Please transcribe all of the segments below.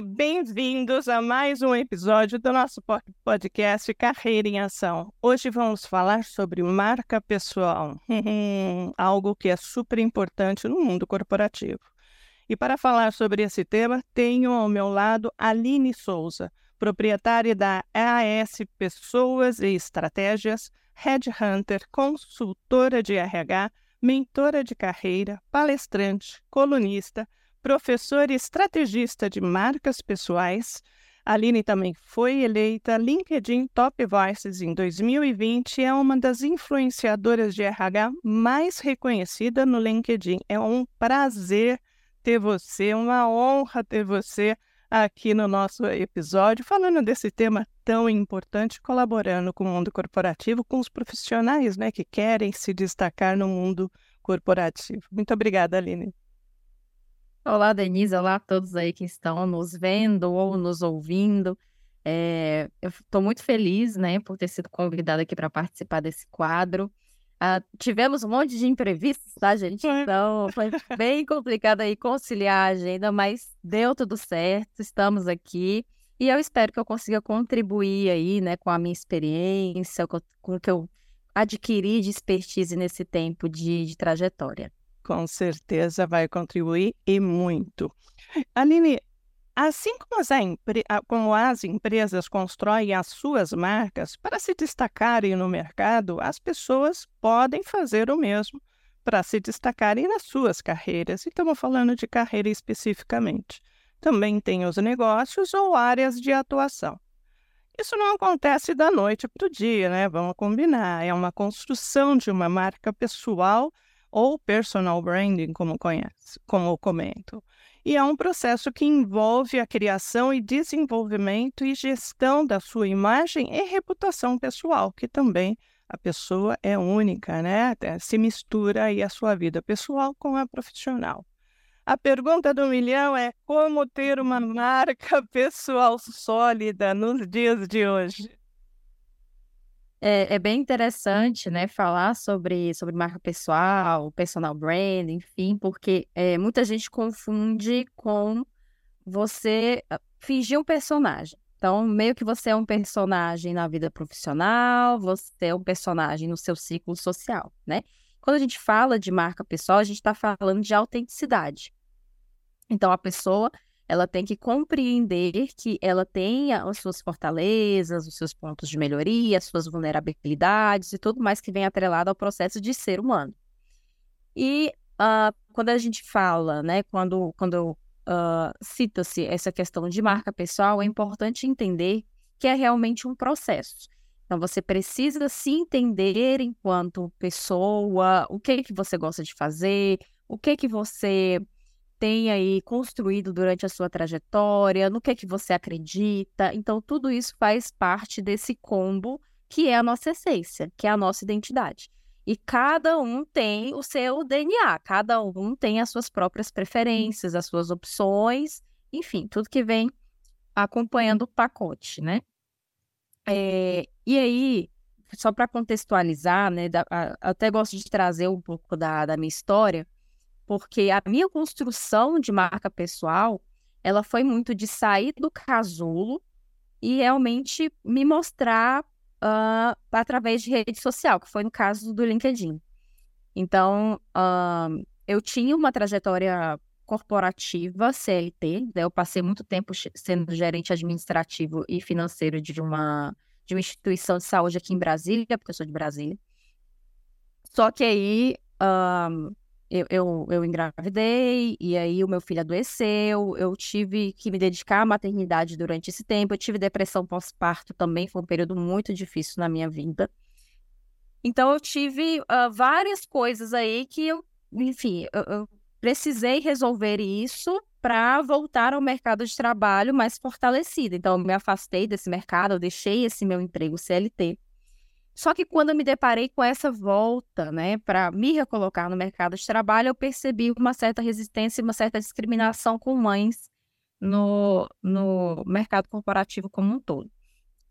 bem-vindos a mais um episódio do nosso podcast Carreira em Ação. Hoje vamos falar sobre marca pessoal, algo que é super importante no mundo corporativo. E para falar sobre esse tema, tenho ao meu lado Aline Souza, proprietária da AS Pessoas e Estratégias, headhunter, consultora de RH, mentora de carreira, palestrante, colunista, professora e estrategista de marcas pessoais. Aline também foi eleita LinkedIn Top Voices em 2020 e é uma das influenciadoras de RH mais reconhecida no LinkedIn. É um prazer ter você, uma honra ter você aqui no nosso episódio, falando desse tema tão importante, colaborando com o mundo corporativo, com os profissionais né, que querem se destacar no mundo corporativo. Muito obrigada, Aline. Olá, Denise. Olá a todos aí que estão nos vendo ou nos ouvindo. É, eu estou muito feliz, né, por ter sido convidada aqui para participar desse quadro. Ah, tivemos um monte de imprevistos, tá, gente? Então, foi bem complicado aí conciliar a agenda, mas deu tudo certo, estamos aqui. E eu espero que eu consiga contribuir aí, né, com a minha experiência, com, com o que eu adquiri de expertise nesse tempo de, de trajetória com certeza vai contribuir e muito. Aline, assim como as, como as empresas constroem as suas marcas para se destacarem no mercado, as pessoas podem fazer o mesmo para se destacarem nas suas carreiras. E estamos falando de carreira especificamente. Também tem os negócios ou áreas de atuação. Isso não acontece da noite para o dia, né? Vamos combinar. É uma construção de uma marca pessoal ou personal branding, como conhece, como comento. E é um processo que envolve a criação e desenvolvimento e gestão da sua imagem e reputação pessoal, que também a pessoa é única, né? Se mistura aí a sua vida pessoal com a profissional. A pergunta do milhão é como ter uma marca pessoal sólida nos dias de hoje? É, é, bem interessante, né, falar sobre, sobre marca pessoal, personal brand, enfim, porque é, muita gente confunde com você ah, fingir um personagem. Então, meio que você é um personagem na vida profissional, você é um personagem no seu ciclo social, né? Quando a gente fala de marca pessoal, a gente está falando de autenticidade. Então, a pessoa ela tem que compreender que ela tem as suas fortalezas, os seus pontos de melhoria, as suas vulnerabilidades e tudo mais que vem atrelado ao processo de ser humano. E uh, quando a gente fala, né, quando, quando uh, cita-se essa questão de marca pessoal, é importante entender que é realmente um processo. Então, você precisa se entender enquanto pessoa, o que que você gosta de fazer, o que que você tem aí construído durante a sua trajetória, no que é que você acredita. Então, tudo isso faz parte desse combo que é a nossa essência, que é a nossa identidade. E cada um tem o seu DNA, cada um tem as suas próprias preferências, as suas opções, enfim, tudo que vem acompanhando o pacote, né? É, e aí, só para contextualizar, né, da, a, até gosto de trazer um pouco da, da minha história, porque a minha construção de marca pessoal, ela foi muito de sair do casulo e realmente me mostrar uh, através de rede social, que foi no caso do LinkedIn. Então, uh, eu tinha uma trajetória corporativa CLT, né? eu passei muito tempo sendo gerente administrativo e financeiro de uma, de uma instituição de saúde aqui em Brasília, porque eu sou de Brasília. Só que aí, uh, eu, eu, eu engravidei e aí o meu filho adoeceu, eu tive que me dedicar à maternidade durante esse tempo, eu tive depressão pós-parto também, foi um período muito difícil na minha vida. Então eu tive uh, várias coisas aí que eu, enfim, eu, eu precisei resolver isso para voltar ao mercado de trabalho mais fortalecido. Então eu me afastei desse mercado, eu deixei esse meu emprego CLT só que quando eu me deparei com essa volta, né, para me recolocar no mercado de trabalho, eu percebi uma certa resistência e uma certa discriminação com mães no, no mercado corporativo como um todo.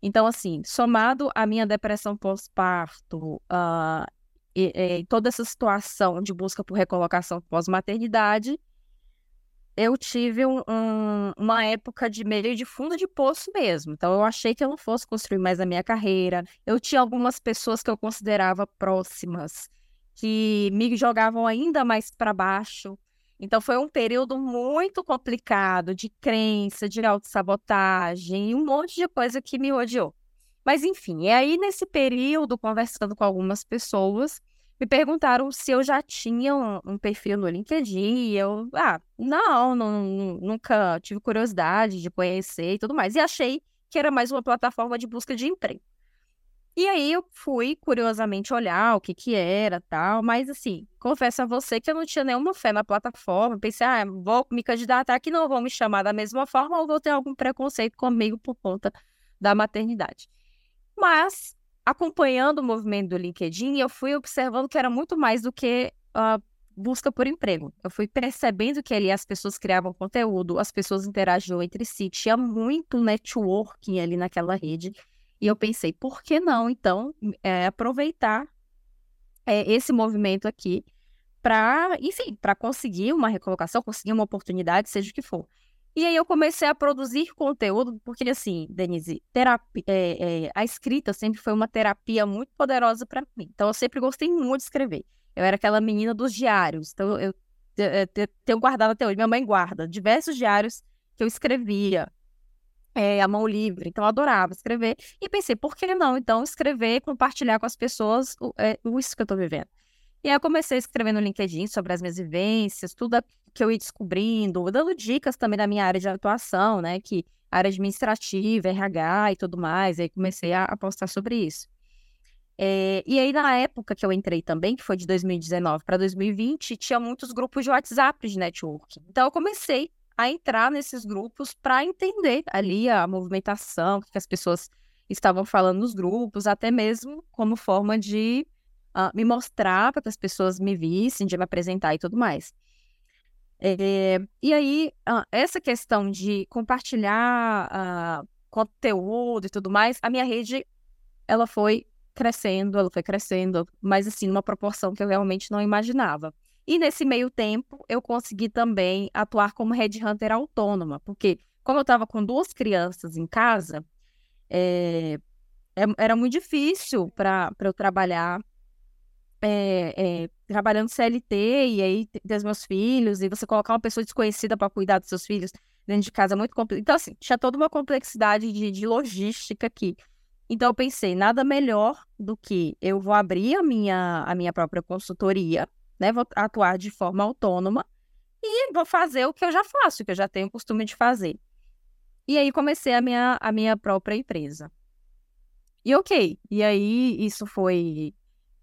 Então, assim, somado à minha depressão pós-parto uh, e, e, toda essa situação de busca por recolocação pós-maternidade, eu tive um, um, uma época de meio de fundo de poço mesmo. Então, eu achei que eu não fosse construir mais a minha carreira. Eu tinha algumas pessoas que eu considerava próximas, que me jogavam ainda mais para baixo. Então, foi um período muito complicado de crença, de autossabotagem, um monte de coisa que me odiou. Mas, enfim, e aí, nesse período, conversando com algumas pessoas, me perguntaram se eu já tinha um, um perfil no LinkedIn. Eu, ah, não, não, nunca tive curiosidade de conhecer e tudo mais. E achei que era mais uma plataforma de busca de emprego. E aí eu fui, curiosamente, olhar o que que era tal, mas assim, confesso a você que eu não tinha nenhuma fé na plataforma. Pensei, ah, vou me candidatar aqui, não vão me chamar da mesma forma ou vou ter algum preconceito comigo por conta da maternidade. Mas acompanhando o movimento do LinkedIn, eu fui observando que era muito mais do que uh, busca por emprego. Eu fui percebendo que ali as pessoas criavam conteúdo, as pessoas interagiam entre si, tinha muito networking ali naquela rede. E eu pensei, por que não, então, é, aproveitar é, esse movimento aqui para, enfim, para conseguir uma recolocação, conseguir uma oportunidade, seja o que for. E aí eu comecei a produzir conteúdo, porque assim, Denise, terapia, é, é, a escrita sempre foi uma terapia muito poderosa para mim. Então eu sempre gostei muito de escrever. Eu era aquela menina dos diários. Então eu, eu, eu tenho guardado até hoje. Minha mãe guarda diversos diários que eu escrevia é, a mão livre. Então eu adorava escrever. E pensei, por que não? Então escrever, compartilhar com as pessoas o, é, isso que eu estou vivendo. E aí eu comecei a escrever no LinkedIn sobre as minhas vivências, tudo que eu ia descobrindo, dando dicas também da minha área de atuação, né? Que área administrativa, RH e tudo mais. Aí comecei a, a postar sobre isso. É, e aí, na época que eu entrei também, que foi de 2019 para 2020, tinha muitos grupos de WhatsApp de networking. Então, eu comecei a entrar nesses grupos para entender ali a movimentação, o que as pessoas estavam falando nos grupos, até mesmo como forma de uh, me mostrar para que as pessoas me vissem, de me apresentar e tudo mais. É, e aí, uh, essa questão de compartilhar uh, conteúdo e tudo mais, a minha rede, ela foi crescendo, ela foi crescendo, mas assim, numa proporção que eu realmente não imaginava. E nesse meio tempo, eu consegui também atuar como headhunter autônoma, porque como eu estava com duas crianças em casa, é, era muito difícil para eu trabalhar é, é, trabalhando CLT e aí ter os meus filhos, e você colocar uma pessoa desconhecida para cuidar dos seus filhos dentro de casa é muito complexo. Então, assim, tinha toda uma complexidade de, de logística aqui. Então, eu pensei, nada melhor do que eu vou abrir a minha, a minha própria consultoria, né? Vou atuar de forma autônoma e vou fazer o que eu já faço, que eu já tenho o costume de fazer. E aí comecei a minha, a minha própria empresa. E ok, e aí isso foi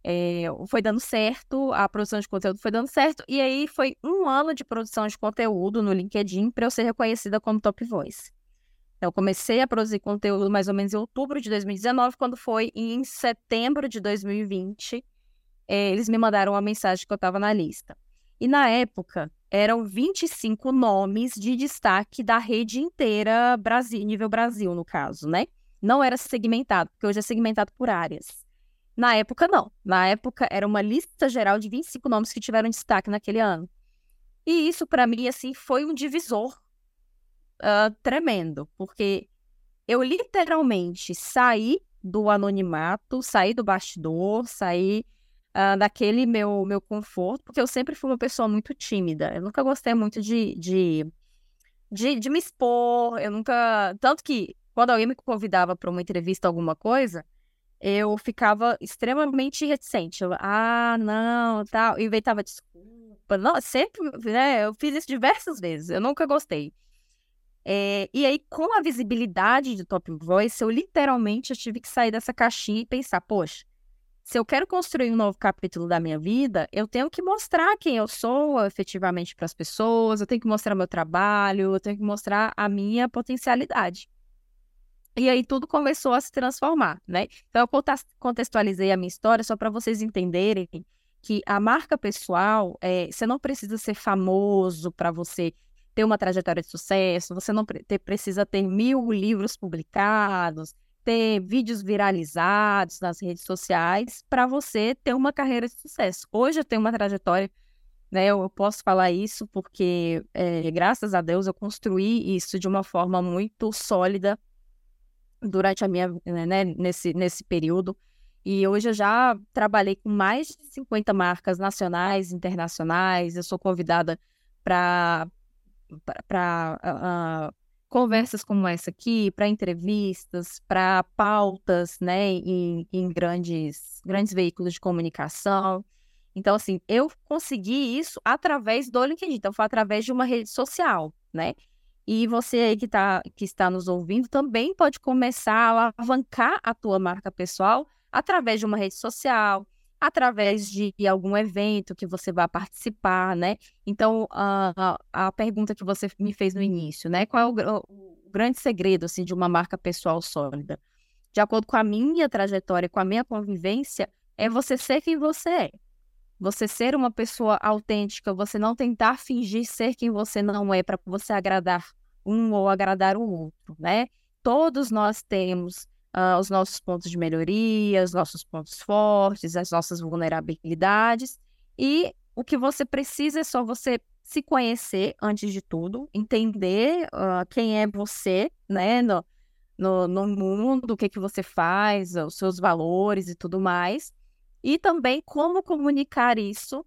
é, foi dando certo, a produção de conteúdo foi dando certo, e aí foi um ano de produção de conteúdo no LinkedIn para eu ser reconhecida como Top Voice. Então, eu comecei a produzir conteúdo mais ou menos em outubro de 2019, quando foi em setembro de 2020, é, eles me mandaram uma mensagem que eu estava na lista. E na época, eram 25 nomes de destaque da rede inteira, Brasil, nível Brasil, no caso, né? Não era segmentado, porque hoje é segmentado por áreas. Na época, não. Na época, era uma lista geral de 25 nomes que tiveram destaque naquele ano. E isso, para mim, assim, foi um divisor uh, tremendo, porque eu literalmente saí do anonimato, saí do bastidor, saí uh, daquele meu, meu conforto, porque eu sempre fui uma pessoa muito tímida. Eu nunca gostei muito de, de, de, de me expor, eu nunca. Tanto que, quando alguém me convidava para uma entrevista, alguma coisa eu ficava extremamente reticente. Eu, ah, não, tal. Inventava desculpa. Não, sempre, né? Eu fiz isso diversas vezes. Eu nunca gostei. É, e aí, com a visibilidade do Top Voice, eu literalmente eu tive que sair dessa caixinha e pensar, poxa, se eu quero construir um novo capítulo da minha vida, eu tenho que mostrar quem eu sou efetivamente para as pessoas, eu tenho que mostrar meu trabalho, eu tenho que mostrar a minha potencialidade. E aí tudo começou a se transformar, né? Então eu contextualizei a minha história só para vocês entenderem que a marca pessoal, é, você não precisa ser famoso para você ter uma trajetória de sucesso, você não ter, precisa ter mil livros publicados, ter vídeos viralizados nas redes sociais para você ter uma carreira de sucesso. Hoje eu tenho uma trajetória né? Eu posso falar isso porque, é, graças a Deus, eu construí isso de uma forma muito sólida durante a minha, né, nesse, nesse período. E hoje eu já trabalhei com mais de 50 marcas nacionais, internacionais. Eu sou convidada para uh, conversas como essa aqui, para entrevistas, para pautas, né, em, em grandes grandes veículos de comunicação. Então, assim, eu consegui isso através do LinkedIn. Então, foi através de uma rede social, né? E você aí que, tá, que está nos ouvindo também pode começar a alavancar a tua marca pessoal através de uma rede social, através de algum evento que você vai participar, né? Então, a, a pergunta que você me fez no início, né? Qual é o, o grande segredo, assim, de uma marca pessoal sólida? De acordo com a minha trajetória, com a minha convivência, é você ser quem você é. Você ser uma pessoa autêntica, você não tentar fingir ser quem você não é para você agradar um ou agradar o outro, né? Todos nós temos uh, os nossos pontos de melhoria, os nossos pontos fortes, as nossas vulnerabilidades. E o que você precisa é só você se conhecer antes de tudo, entender uh, quem é você, né, no, no, no mundo, o que, que você faz, os seus valores e tudo mais e também como comunicar isso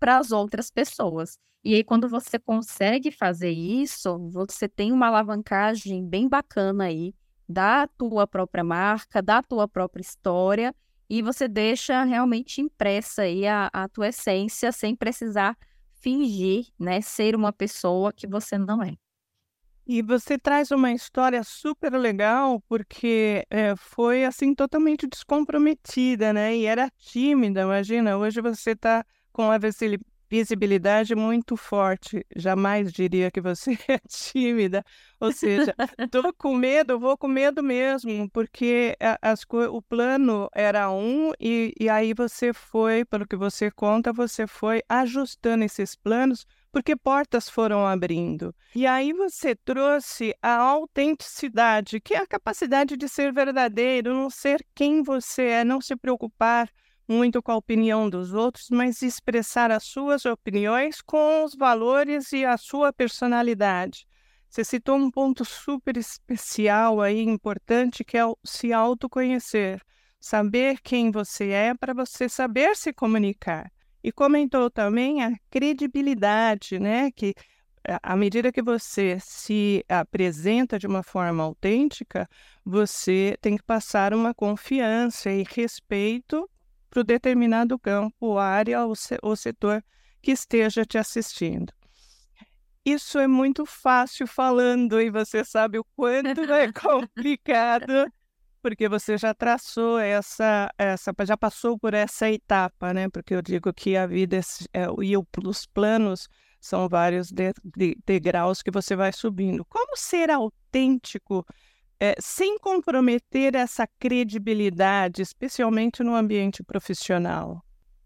para as outras pessoas. E aí, quando você consegue fazer isso, você tem uma alavancagem bem bacana aí da tua própria marca, da tua própria história, e você deixa realmente impressa aí a, a tua essência sem precisar fingir, né, ser uma pessoa que você não é. E você traz uma história super legal, porque é, foi assim totalmente descomprometida, né? E era tímida, imagina. Hoje você está com a visibilidade muito forte. Jamais diria que você é tímida. Ou seja, estou com medo, vou com medo mesmo, porque as, o plano era um, e, e aí você foi, pelo que você conta, você foi ajustando esses planos porque portas foram abrindo. E aí você trouxe a autenticidade, que é a capacidade de ser verdadeiro, não ser quem você é, não se preocupar muito com a opinião dos outros, mas expressar as suas opiniões com os valores e a sua personalidade. Você citou um ponto super especial aí, importante, que é o se autoconhecer. Saber quem você é para você saber se comunicar. E comentou também a credibilidade, né? Que à medida que você se apresenta de uma forma autêntica, você tem que passar uma confiança e respeito para o determinado campo, área ou, se, ou setor que esteja te assistindo. Isso é muito fácil falando e você sabe o quanto é complicado porque você já traçou essa, essa, já passou por essa etapa, né? Porque eu digo que a vida é, e os planos são vários de, de, degraus que você vai subindo. Como ser autêntico é, sem comprometer essa credibilidade, especialmente no ambiente profissional?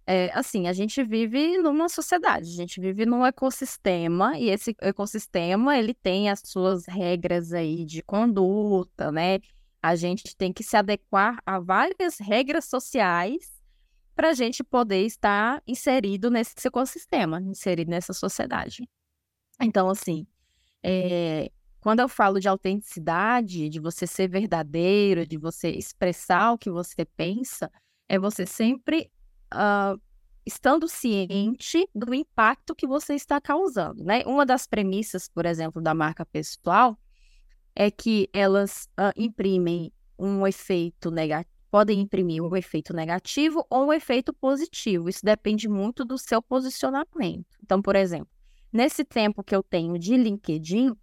É, assim, a gente vive numa sociedade, a gente vive num ecossistema e esse ecossistema ele tem as suas regras aí de conduta, né? A gente tem que se adequar a várias regras sociais para a gente poder estar inserido nesse ecossistema, inserido nessa sociedade. Então, assim, é, quando eu falo de autenticidade, de você ser verdadeiro, de você expressar o que você pensa, é você sempre uh, estando ciente do impacto que você está causando, né? Uma das premissas, por exemplo, da marca pessoal é que elas uh, imprimem um efeito negativo, podem imprimir um efeito negativo ou um efeito positivo. Isso depende muito do seu posicionamento. Então, por exemplo, nesse tempo que eu tenho de LinkedIn,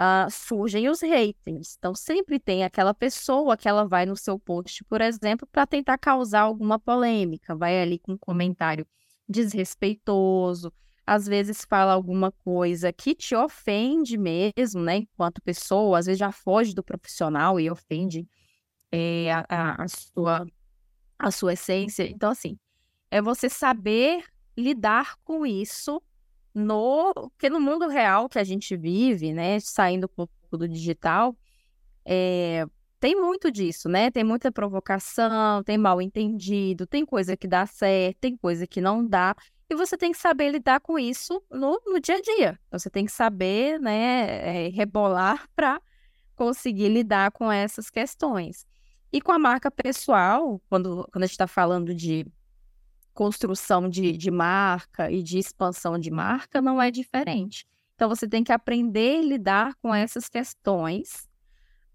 uh, surgem os haters. Então, sempre tem aquela pessoa que ela vai no seu post, por exemplo, para tentar causar alguma polêmica, vai ali com um comentário desrespeitoso, às vezes fala alguma coisa que te ofende mesmo, né, enquanto pessoa, às vezes já foge do profissional e ofende é, a, a, sua, a sua essência. Então, assim, é você saber lidar com isso no que no mundo real que a gente vive, né, saindo um pouco do digital, é, tem muito disso, né? Tem muita provocação, tem mal entendido, tem coisa que dá certo, tem coisa que não dá. e você tem que saber lidar com isso no, no dia a dia. Você tem que saber, né, é, rebolar para conseguir lidar com essas questões. E com a marca pessoal, quando, quando a gente está falando de construção de, de marca e de expansão de marca, não é diferente. Então, você tem que aprender a lidar com essas questões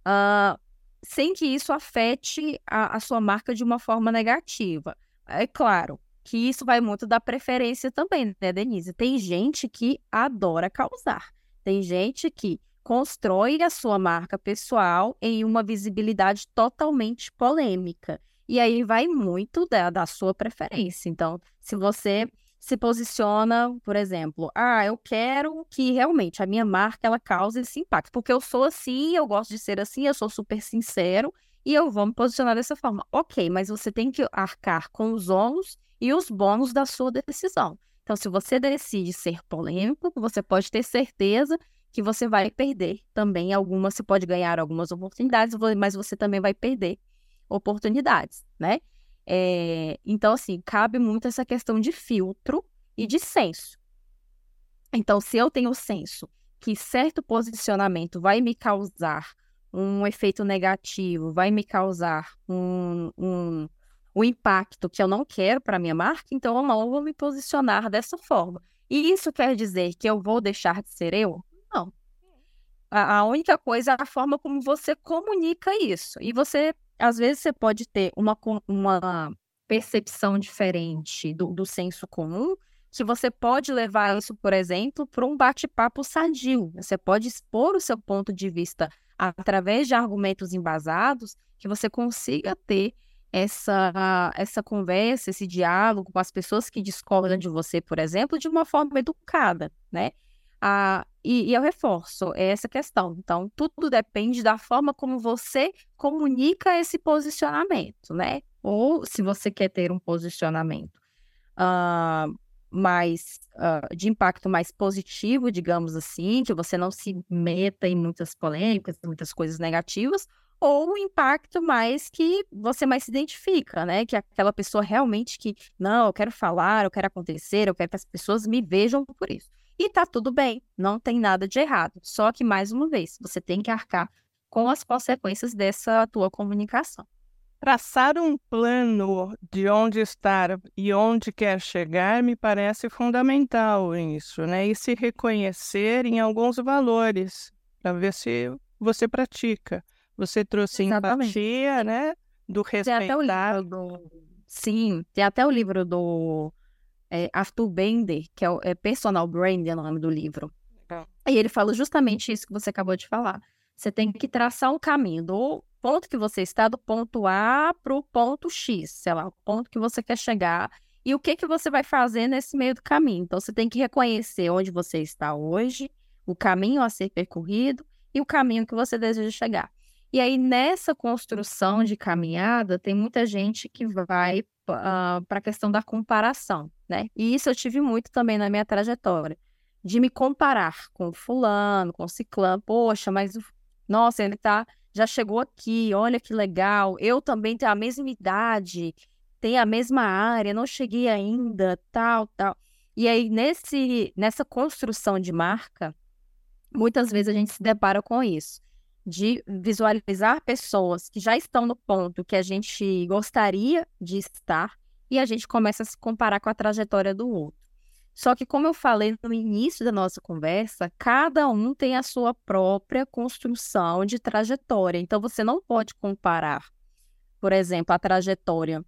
uh, sem que isso afete a, a sua marca de uma forma negativa. É claro, que isso vai muito da preferência também, né, Denise? Tem gente que adora causar. Tem gente que constrói a sua marca pessoal em uma visibilidade totalmente polêmica. E aí vai muito da, da sua preferência. Então, se você se posiciona, por exemplo, ah, eu quero que realmente a minha marca ela cause esse impacto, porque eu sou assim, eu gosto de ser assim, eu sou super sincero e eu vou me posicionar dessa forma. Ok, mas você tem que arcar com os ônus e os bônus da sua decisão. Então, se você decide ser polêmico, você pode ter certeza que você vai perder também algumas, você pode ganhar algumas oportunidades, mas você também vai perder oportunidades, né? É, então, assim, cabe muito essa questão de filtro e de senso. Então, se eu tenho senso que certo posicionamento vai me causar um efeito negativo, vai me causar um, um, o impacto que eu não quero para minha marca, então eu não vou me posicionar dessa forma. E isso quer dizer que eu vou deixar de ser eu? Não. A, a única coisa é a forma como você comunica isso. E você, às vezes, você pode ter uma, uma percepção diferente do, do senso comum, que você pode levar isso, por exemplo, para um bate-papo sadio. Você pode expor o seu ponto de vista através de argumentos embasados, que você consiga ter essa, essa conversa, esse diálogo com as pessoas que discordam de você, por exemplo, de uma forma educada, né? Ah, e, e eu reforço essa questão. Então, tudo depende da forma como você comunica esse posicionamento, né? Ou se você quer ter um posicionamento uh, mais uh, de impacto mais positivo, digamos assim, que você não se meta em muitas polêmicas, muitas coisas negativas, ou um impacto mais que você mais se identifica, né? Que é aquela pessoa realmente que, não, eu quero falar, eu quero acontecer, eu quero que as pessoas me vejam por isso. E tá tudo bem, não tem nada de errado. Só que, mais uma vez, você tem que arcar com as consequências dessa tua comunicação. Traçar um plano de onde estar e onde quer chegar me parece fundamental isso, né? E se reconhecer em alguns valores, para ver se você pratica. Você trouxe Exatamente. empatia, né? Do respeitar. Tem até o livro do... Sim, tem até o livro do é, Arthur Bender, que é, o, é Personal Brand, é o nome do livro. E ele fala justamente isso que você acabou de falar. Você tem que traçar um caminho do ponto que você está, do ponto A para o ponto X, sei lá, o ponto que você quer chegar e o que que você vai fazer nesse meio do caminho. Então, você tem que reconhecer onde você está hoje, o caminho a ser percorrido e o caminho que você deseja chegar. E aí, nessa construção de caminhada, tem muita gente que vai para a questão da comparação, né? E isso eu tive muito também na minha trajetória, de me comparar com fulano, com ciclano. Poxa, mas, nossa, ele tá, já chegou aqui, olha que legal. Eu também tenho a mesma idade, tenho a mesma área, não cheguei ainda, tal, tal. E aí, nesse, nessa construção de marca, muitas vezes a gente se depara com isso de visualizar pessoas que já estão no ponto que a gente gostaria de estar e a gente começa a se comparar com a trajetória do outro. Só que, como eu falei no início da nossa conversa, cada um tem a sua própria construção de trajetória. Então, você não pode comparar, por exemplo, a trajetória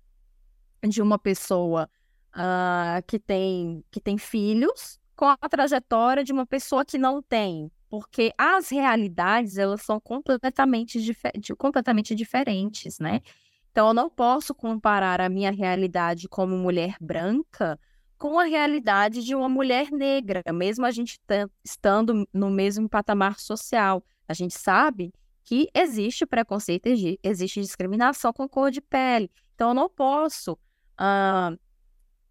de uma pessoa uh, que, tem, que tem filhos com a trajetória de uma pessoa que não tem porque as realidades elas são completamente, difer completamente diferentes, né? Então, eu não posso comparar a minha realidade como mulher branca com a realidade de uma mulher negra, mesmo a gente estando no mesmo patamar social. A gente sabe que existe preconceito, existe discriminação com cor de pele. Então, eu não posso uh,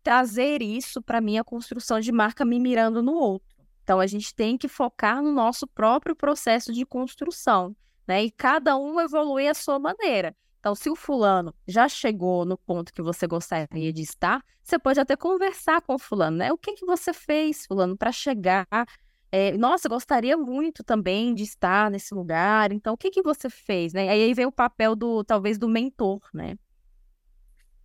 trazer isso para minha construção de marca me mirando no outro. Então, a gente tem que focar no nosso próprio processo de construção, né? E cada um evolui à sua maneira. Então, se o fulano já chegou no ponto que você gostaria de estar, você pode até conversar com o fulano, né? O que, que você fez, fulano, para chegar? É, nossa, gostaria muito também de estar nesse lugar. Então, o que, que você fez, né? Aí vem o papel do, talvez, do mentor, né?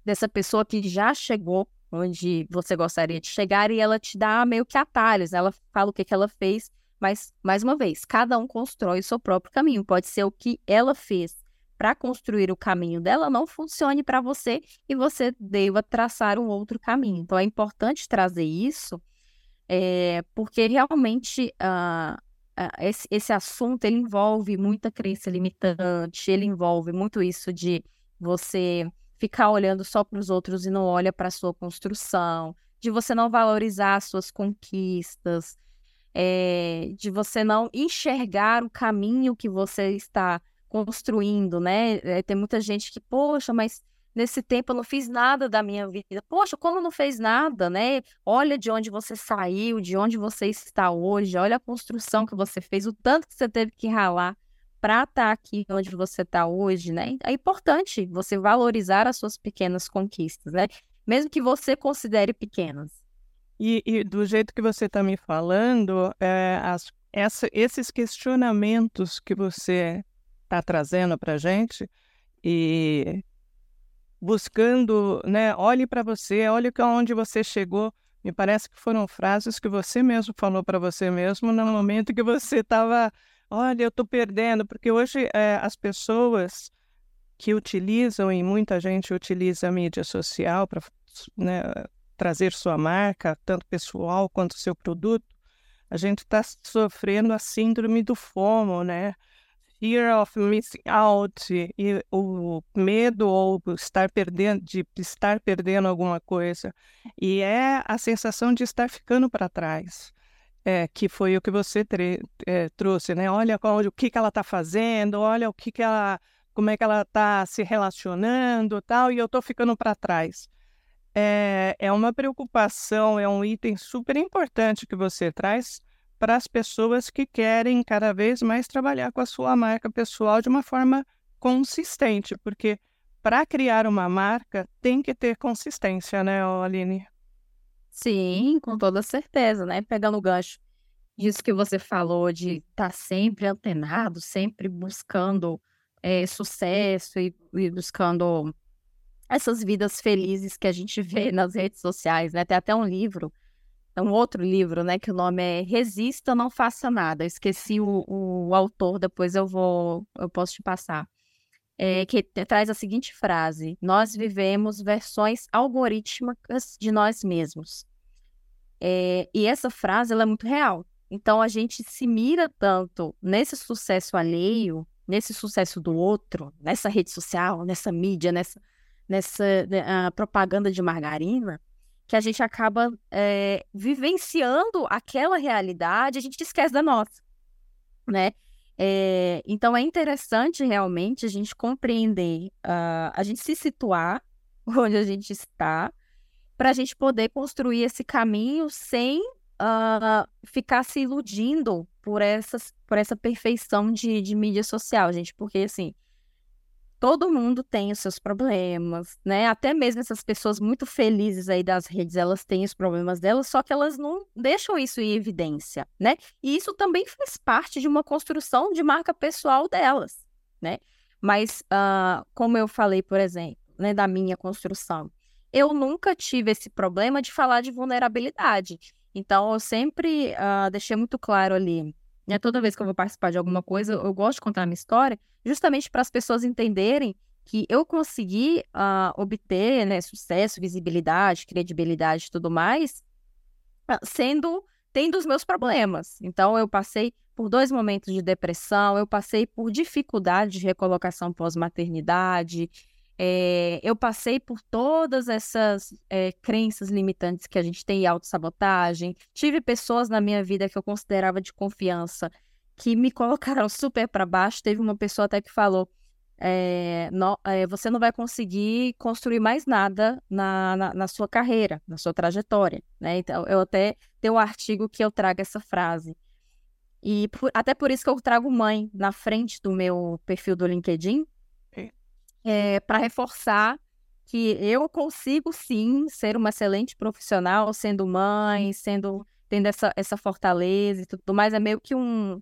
Dessa pessoa que já chegou onde você gostaria de chegar e ela te dá meio que atalhos? Ela fala o que, que ela fez, mas, mais uma vez, cada um constrói o seu próprio caminho. Pode ser o que ela fez para construir o caminho dela não funcione para você e você deva traçar um outro caminho. Então é importante trazer isso, é, porque realmente uh, uh, esse, esse assunto ele envolve muita crença limitante, ele envolve muito isso de você ficar olhando só para os outros e não olha para a sua construção, de você não valorizar as suas conquistas, é, de você não enxergar o caminho que você está construindo, né? É, tem muita gente que, poxa, mas nesse tempo eu não fiz nada da minha vida. Poxa, como não fez nada, né? Olha de onde você saiu, de onde você está hoje, olha a construção que você fez, o tanto que você teve que ralar para estar tá aqui onde você está hoje, né? É importante você valorizar as suas pequenas conquistas, né? Mesmo que você considere pequenas. E, e do jeito que você está me falando, é, as, essa, esses questionamentos que você está trazendo para gente e buscando, né? Olhe para você, olhe onde você chegou. Me parece que foram frases que você mesmo falou para você mesmo no momento que você estava, olha, eu estou perdendo, porque hoje é, as pessoas que utilizam e muita gente utiliza a mídia social para né, trazer sua marca, tanto pessoal quanto seu produto, a gente está sofrendo a síndrome do FOMO, né? fear of missing out e o medo ou estar perdendo de estar perdendo alguma coisa e é a sensação de estar ficando para trás é, que foi o que você é, trouxe né olha o que que ela está fazendo olha o que que ela como é que ela está se relacionando tal e eu estou ficando para trás é, é uma preocupação é um item super importante que você traz para as pessoas que querem cada vez mais trabalhar com a sua marca pessoal de uma forma consistente, porque para criar uma marca tem que ter consistência, né, Aline? Sim, com toda certeza, né? Pegando o gancho disso que você falou de estar tá sempre antenado, sempre buscando é, sucesso e, e, buscando essas vidas felizes que a gente vê nas redes sociais, né? Tem até um livro um outro livro, né? Que o nome é Resista, Não Faça Nada. Esqueci o, o autor, depois eu vou, eu posso te passar. É, que traz a seguinte frase: Nós vivemos versões algorítmicas de nós mesmos. É, e essa frase ela é muito real. Então a gente se mira tanto nesse sucesso alheio, nesse sucesso do outro, nessa rede social, nessa mídia, nessa, nessa uh, propaganda de margarina, que a gente acaba é, vivenciando aquela realidade, a gente esquece da nossa, né? É, então é interessante realmente a gente compreender, uh, a gente se situar onde a gente está, para a gente poder construir esse caminho sem uh, ficar se iludindo por, essas, por essa perfeição de, de mídia social, gente, porque assim todo mundo tem os seus problemas, né? Até mesmo essas pessoas muito felizes aí das redes, elas têm os problemas delas, só que elas não deixam isso em evidência, né? E isso também faz parte de uma construção de marca pessoal delas, né? Mas, uh, como eu falei, por exemplo, né, da minha construção, eu nunca tive esse problema de falar de vulnerabilidade. Então, eu sempre uh, deixei muito claro ali né? Toda vez que eu vou participar de alguma coisa, eu gosto de contar a minha história, justamente para as pessoas entenderem que eu consegui uh, obter né, sucesso, visibilidade, credibilidade e tudo mais, uh, sendo tendo os meus problemas. Então, eu passei por dois momentos de depressão, eu passei por dificuldade de recolocação pós-maternidade, é, eu passei por todas essas é, crenças limitantes que a gente tem em autossabotagem. Tive pessoas na minha vida que eu considerava de confiança que me colocaram super para baixo. Teve uma pessoa até que falou: é, no, você não vai conseguir construir mais nada na, na, na, sua carreira, na sua trajetória. Né? Então, eu até tenho um artigo que eu trago essa frase. E por, até por isso que eu trago mãe na frente do meu perfil do LinkedIn, é, para reforçar que eu consigo sim ser uma excelente profissional, sendo mãe, sendo tendo essa, essa fortaleza e tudo mais, é meio que um,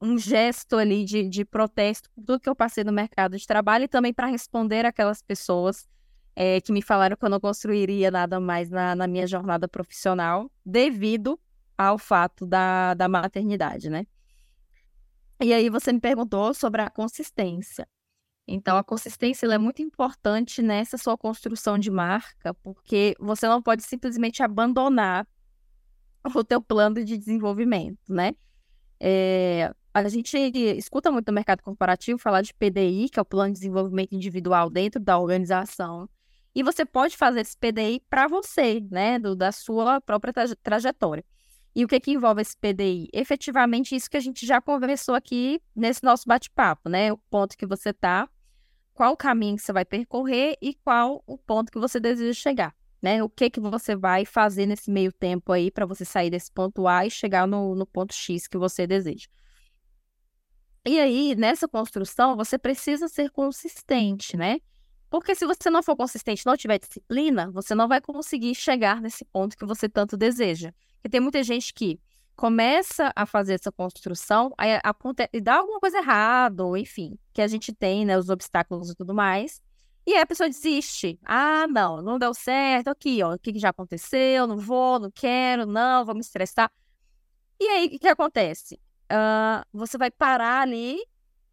um gesto ali de, de protesto por tudo que eu passei no mercado de trabalho e também para responder aquelas pessoas é, que me falaram que eu não construiria nada mais na, na minha jornada profissional devido ao fato da, da maternidade, né? E aí você me perguntou sobre a consistência. Então, a consistência é muito importante nessa sua construção de marca, porque você não pode simplesmente abandonar o teu plano de desenvolvimento, né? É, a gente escuta muito no mercado corporativo falar de PDI, que é o Plano de Desenvolvimento Individual dentro da organização, e você pode fazer esse PDI para você, né, do, da sua própria trajetória. E o que, que envolve esse PDI? Efetivamente, isso que a gente já conversou aqui nesse nosso bate-papo, né? O ponto que você está, qual o caminho que você vai percorrer e qual o ponto que você deseja chegar, né? O que que você vai fazer nesse meio tempo aí para você sair desse ponto A e chegar no, no ponto X que você deseja. E aí, nessa construção, você precisa ser consistente, né? Porque se você não for consistente, não tiver disciplina, você não vai conseguir chegar nesse ponto que você tanto deseja. Porque tem muita gente que começa a fazer essa construção, aí acontece, e dá alguma coisa errada, ou enfim, que a gente tem, né, os obstáculos e tudo mais. E aí a pessoa desiste. Ah, não, não deu certo. Aqui, ó, o que já aconteceu? Não vou, não quero, não, vou me estressar. E aí, o que, que acontece? Uh, você vai parar ali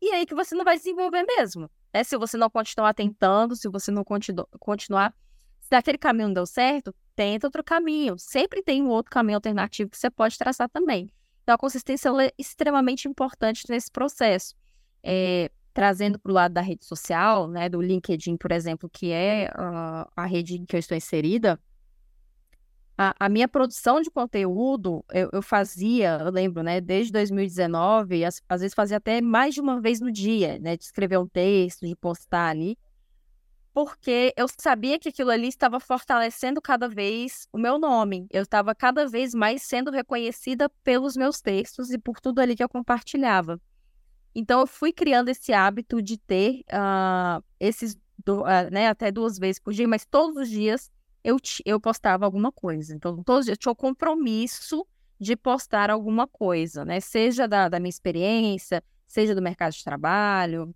e aí que você não vai desenvolver mesmo. Né? Se você não continuar tentando, se você não continu continuar. Daquele caminho não deu certo, tenta outro caminho. Sempre tem um outro caminho alternativo que você pode traçar também. Então, a consistência é extremamente importante nesse processo. É, trazendo para o lado da rede social, né, do LinkedIn, por exemplo, que é uh, a rede em que eu estou inserida, a, a minha produção de conteúdo eu, eu, fazia, eu lembro, né, desde 2019, às, às vezes fazia até mais de uma vez no dia, né, de escrever um texto, de postar ali, porque eu sabia que aquilo ali estava fortalecendo cada vez o meu nome. Eu estava cada vez mais sendo reconhecida pelos meus textos e por tudo ali que eu compartilhava. Então, eu fui criando esse hábito de ter uh, esses, do, uh, né, até duas vezes por dia, mas todos os dias eu, eu postava alguma coisa. Então, todos os dias eu tinha o compromisso de postar alguma coisa, né? Seja da, da minha experiência, seja do mercado de trabalho,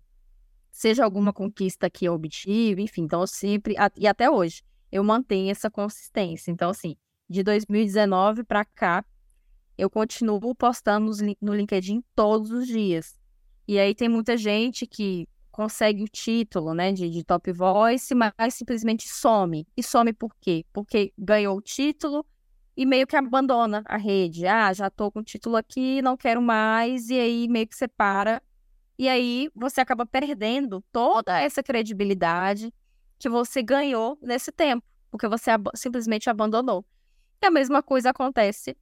seja alguma conquista que eu obtive, enfim. Então, eu sempre, e até hoje, eu mantenho essa consistência. Então, assim, de 2019 para cá, eu continuo postando no LinkedIn todos os dias. E aí tem muita gente que consegue o título, né, de, de top voice, mas simplesmente some. E some por quê? Porque ganhou o título e meio que abandona a rede. Ah, já tô com o título aqui, não quero mais, e aí meio que separa. E aí você acaba perdendo toda essa credibilidade que você ganhou nesse tempo, porque você ab simplesmente abandonou. E a mesma coisa acontece,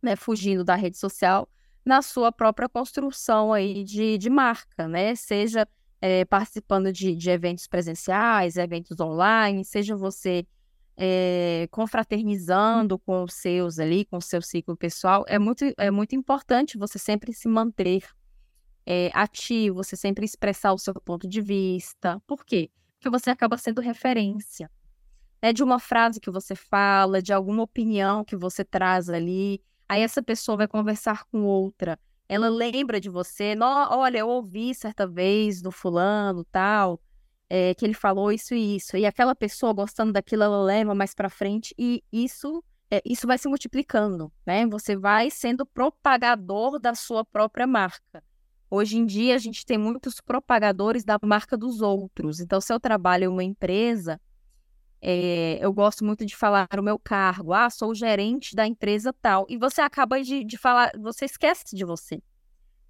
né, fugindo da rede social, na sua própria construção aí de, de marca, né? Seja é, participando de, de eventos presenciais, eventos online, seja você é, confraternizando com os seus ali, com o seu ciclo pessoal, é muito, é muito importante você sempre se manter é, ativo, você sempre expressar o seu ponto de vista. Por quê? Porque você acaba sendo referência. É de uma frase que você fala, de alguma opinião que você traz ali. Aí essa pessoa vai conversar com outra. Ela lembra de você. Olha, eu ouvi certa vez do fulano, tal, é, que ele falou isso e isso. E aquela pessoa gostando daquilo, ela leva mais para frente. E isso, é, isso vai se multiplicando, né? Você vai sendo propagador da sua própria marca. Hoje em dia, a gente tem muitos propagadores da marca dos outros. Então, se eu trabalho em uma empresa, é, eu gosto muito de falar o meu cargo, ah, sou gerente da empresa tal. E você acaba de, de falar, você esquece de você,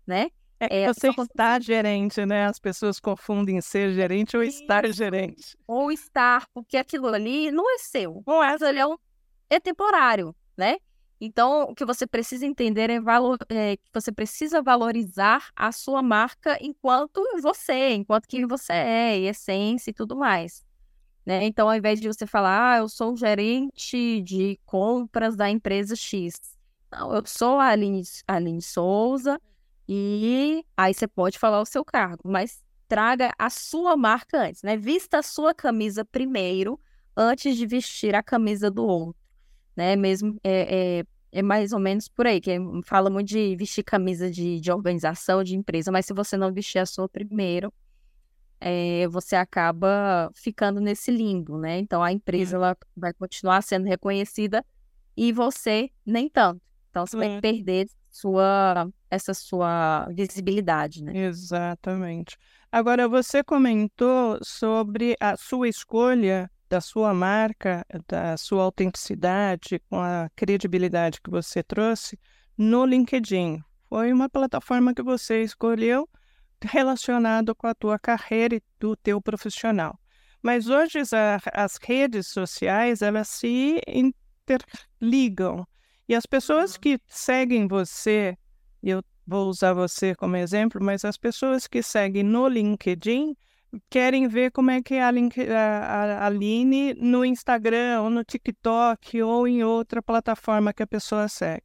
né? É, é você só... está gerente, né? As pessoas confundem ser gerente ou estar gerente. Ou estar, porque aquilo ali não é seu. Não é, ele é, um, é temporário, né? Então, o que você precisa entender é, valor, é que você precisa valorizar a sua marca enquanto você, enquanto quem você é, e essência e tudo mais. Né? Então, ao invés de você falar, ah, eu sou gerente de compras da empresa X. Não, eu sou a Aline, Aline Souza e aí você pode falar o seu cargo, mas traga a sua marca antes, né? Vista a sua camisa primeiro, antes de vestir a camisa do outro, né? Mesmo é, é, é mais ou menos por aí, que fala muito de vestir camisa de, de organização, de empresa, mas se você não vestir a sua primeiro, é, você acaba ficando nesse limbo, né? Então a empresa ela vai continuar sendo reconhecida e você nem tanto. Então você vai perder sua essa sua visibilidade, né? Exatamente. Agora você comentou sobre a sua escolha da sua marca, da sua autenticidade, com a credibilidade que você trouxe no LinkedIn. Foi uma plataforma que você escolheu relacionado com a tua carreira e do teu profissional. Mas hoje as redes sociais, elas se interligam. E as pessoas uhum. que seguem você, eu vou usar você como exemplo, mas as pessoas que seguem no LinkedIn querem ver como é que é a, Link, a, a Aline no Instagram, ou no TikTok, ou em outra plataforma que a pessoa segue.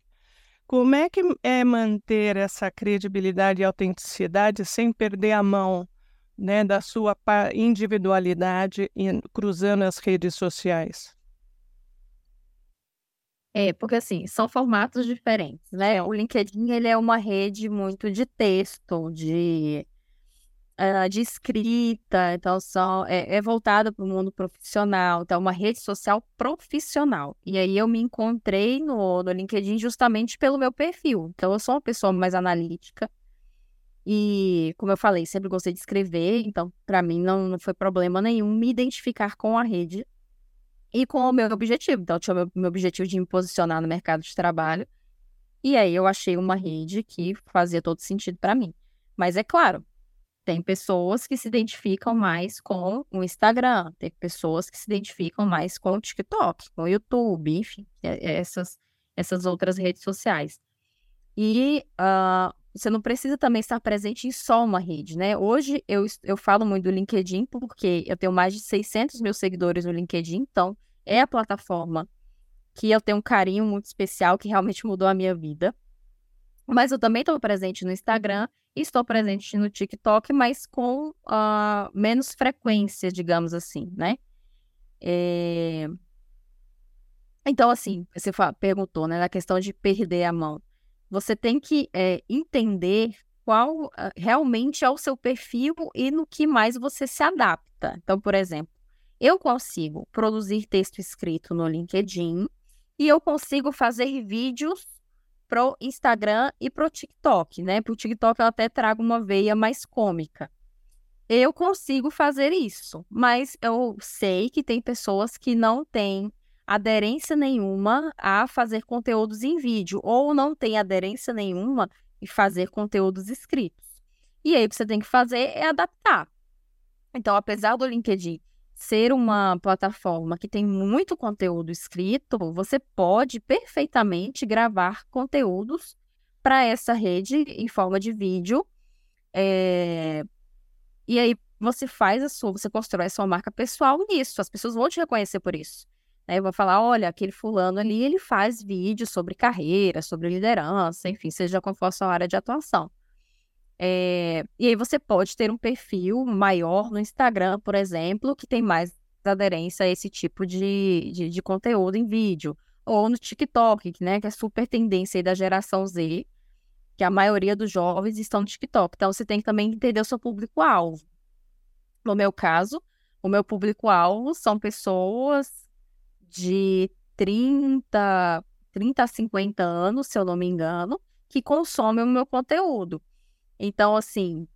Como é que é manter essa credibilidade e autenticidade sem perder a mão né, da sua individualidade cruzando as redes sociais? É, porque assim, são formatos diferentes, né? O LinkedIn, ele é uma rede muito de texto, de, uh, de escrita, então são, é, é voltada para o mundo profissional, então uma rede social profissional. E aí eu me encontrei no, no LinkedIn justamente pelo meu perfil. Então eu sou uma pessoa mais analítica, e, como eu falei, sempre gostei de escrever, então para mim não, não foi problema nenhum me identificar com a rede e com o meu objetivo. Então, eu tinha o meu, meu objetivo de me posicionar no mercado de trabalho. E aí eu achei uma rede que fazia todo sentido para mim. Mas é claro, tem pessoas que se identificam mais com o Instagram, tem pessoas que se identificam mais com o TikTok, com o YouTube, enfim, é, é essas, essas outras redes sociais. E uh, você não precisa também estar presente em só uma rede, né? Hoje eu, eu falo muito do LinkedIn porque eu tenho mais de 600 mil seguidores no LinkedIn, então é a plataforma que eu tenho um carinho muito especial, que realmente mudou a minha vida. Mas eu também estou presente no Instagram estou presente no TikTok, mas com uh, menos frequência, digamos assim, né? É... Então, assim, você perguntou, né, na questão de perder a mão você tem que é, entender qual uh, realmente é o seu perfil e no que mais você se adapta. Então, por exemplo, eu consigo produzir texto escrito no LinkedIn e eu consigo fazer vídeos pro Instagram e pro TikTok, né? Pro TikTok eu até trago uma veia mais cômica. Eu consigo fazer isso, mas eu sei que tem pessoas que não têm aderência nenhuma a fazer conteúdos em vídeo, ou não tem aderência nenhuma em fazer conteúdos escritos. E aí o que você tem que fazer é adaptar. Então, apesar do LinkedIn ser uma plataforma que tem muito conteúdo escrito, você pode perfeitamente gravar conteúdos para essa rede em forma de vídeo. É... E aí você faz a sua, você constrói a sua marca pessoal nisso. As pessoas vão te reconhecer por isso. Né? Vou falar, olha, aquele fulano ali, ele faz vídeos sobre carreira, sobre liderança, enfim, seja qual for a sua área de atuação. É... E aí você pode ter um perfil maior no Instagram, por exemplo, que tem mais aderência a esse tipo de, de, de conteúdo em vídeo. Ou no TikTok, né, que é super tendência da geração Z, que a maioria dos jovens estão no TikTok. Então, você tem que também entender o seu público-alvo. No meu caso, o meu público-alvo são pessoas de 30, 30 a 50 anos, se eu não me engano, que consomem o meu conteúdo. Então, assim,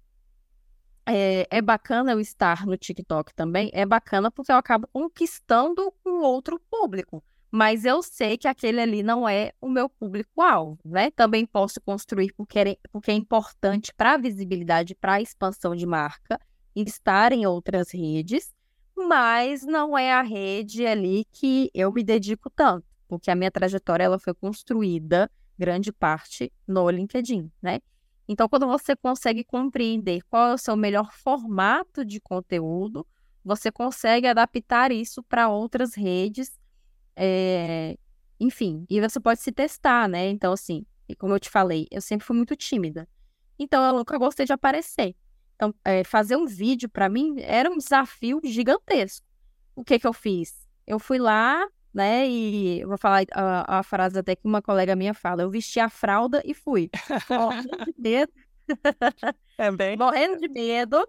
é, é, bacana eu estar no TikTok também, é bacana porque eu acabo conquistando um outro público. Mas eu sei que aquele ali não é o meu público-alvo, né? Também posso construir porque é, porque é importante para a visibilidade, para a expansão de marca, estar em outras redes mas não é a rede ali que eu me dedico tanto, porque a minha trajetória ela foi construída grande parte no LinkedIn, né? Então, quando você consegue compreender qual é o seu melhor formato de conteúdo, você consegue adaptar isso para outras redes, é... enfim, e você pode se testar, né? Então, assim, como eu te falei, eu sempre fui muito tímida. Então, eu nunca gostei de aparecer. Então, é, fazer um vídeo para mim era um desafio gigantesco. O que que eu fiz? Eu fui lá, né, e eu vou falar a, a frase até que uma colega minha fala, eu vesti a fralda e fui. Morrendo de medo. É bem... Morrendo de medo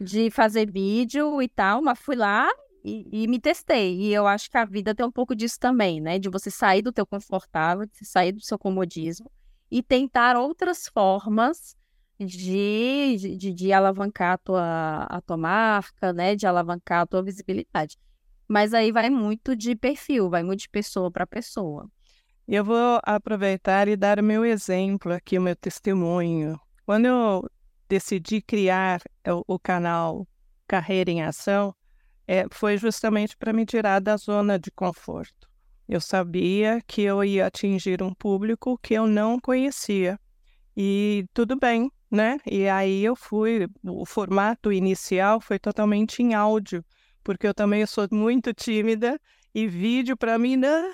de fazer vídeo e tal, mas fui lá e, e, me testei. E eu acho que a vida tem um pouco disso também, né? De você sair do teu confortável, de sair do seu comodismo e tentar outras formas de, de, de alavancar a tua, a tua marca, né? De alavancar a tua visibilidade. Mas aí vai muito de perfil, vai muito de pessoa para pessoa. Eu vou aproveitar e dar o meu exemplo aqui, o meu testemunho. Quando eu decidi criar o, canal Carreira em Ação, é, foi justamente para me tirar da zona de conforto. Eu sabia que eu ia atingir um público que eu não conhecia. E tudo bem, né? E aí eu fui, o formato inicial foi totalmente em áudio, porque eu também sou muito tímida e vídeo para mim não,